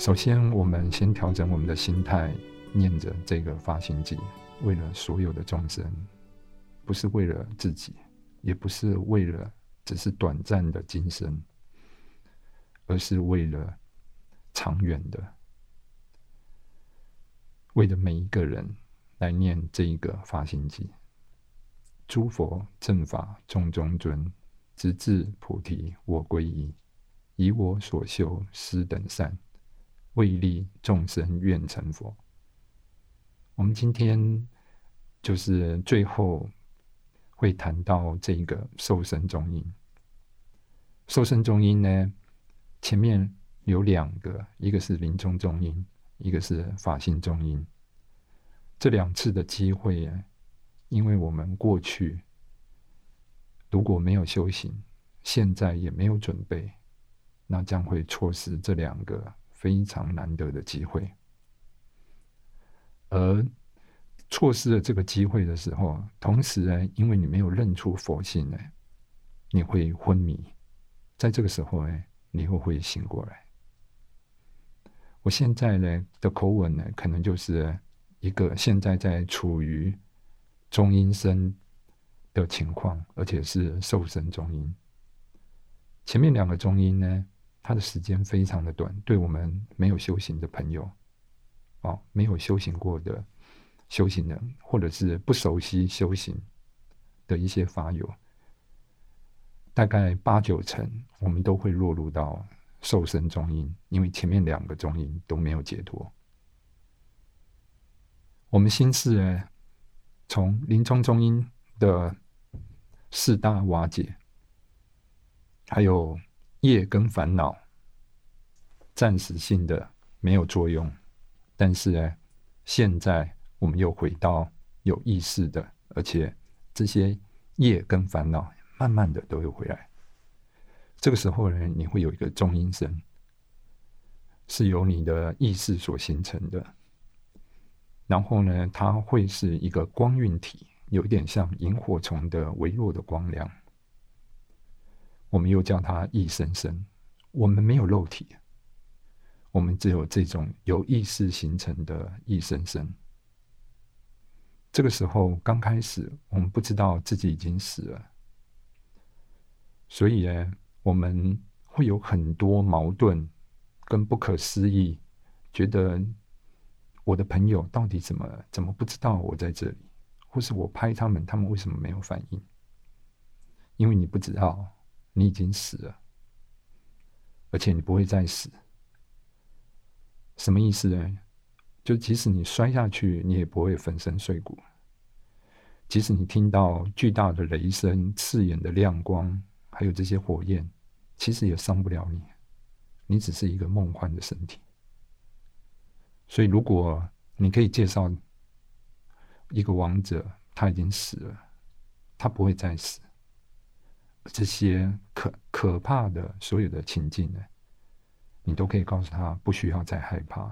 首先，我们先调整我们的心态，念着这个发心偈，为了所有的众生，不是为了自己，也不是为了只是短暂的今生，而是为了长远的，为了每一个人来念这一个发心偈。诸佛正法众中尊，直至菩提我归依，以我所修施等善。为利众生愿成佛。我们今天就是最后会谈到这个受身中音。受身中音呢，前面有两个，一个是临终中音，一个是法性中音。这两次的机会，因为我们过去如果没有修行，现在也没有准备，那将会错失这两个。非常难得的机会，而错失了这个机会的时候，同时呢，因为你没有认出佛性呢，你会昏迷。在这个时候呢，你又会醒过来。我现在呢的口吻呢，可能就是一个现在在处于中音声的情况，而且是瘦身中音。前面两个中音呢。它的时间非常的短，对我们没有修行的朋友，哦，没有修行过的修行人，或者是不熟悉修行的一些法友，大概八九成，我们都会落入到受身中音，因为前面两个中音都没有解脱。我们心事呢，从临终中音的四大瓦解，还有。业跟烦恼暂时性的没有作用，但是呢，现在我们又回到有意识的，而且这些业跟烦恼慢慢的都会回来。这个时候呢，你会有一个中音声，是由你的意识所形成的，然后呢，它会是一个光晕体，有一点像萤火虫的微弱的光亮。我们又叫它意生生。我们没有肉体，我们只有这种由意识形成的意生生。这个时候刚开始，我们不知道自己已经死了，所以呢，我们会有很多矛盾跟不可思议，觉得我的朋友到底怎么怎么不知道我在这里，或是我拍他们，他们为什么没有反应？因为你不知道。你已经死了，而且你不会再死。什么意思呢？就即使你摔下去，你也不会粉身碎骨；即使你听到巨大的雷声、刺眼的亮光，还有这些火焰，其实也伤不了你。你只是一个梦幻的身体。所以，如果你可以介绍一个王者，他已经死了，他不会再死。这些可可怕的所有的情境呢，你都可以告诉他不需要再害怕，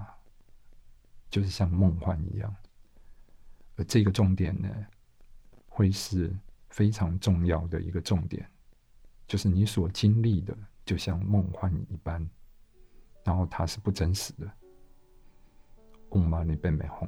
就是像梦幻一样。而这个重点呢，会是非常重要的一个重点，就是你所经历的就像梦幻一般，然后它是不真实的。嗡嘛呢呗咪吽。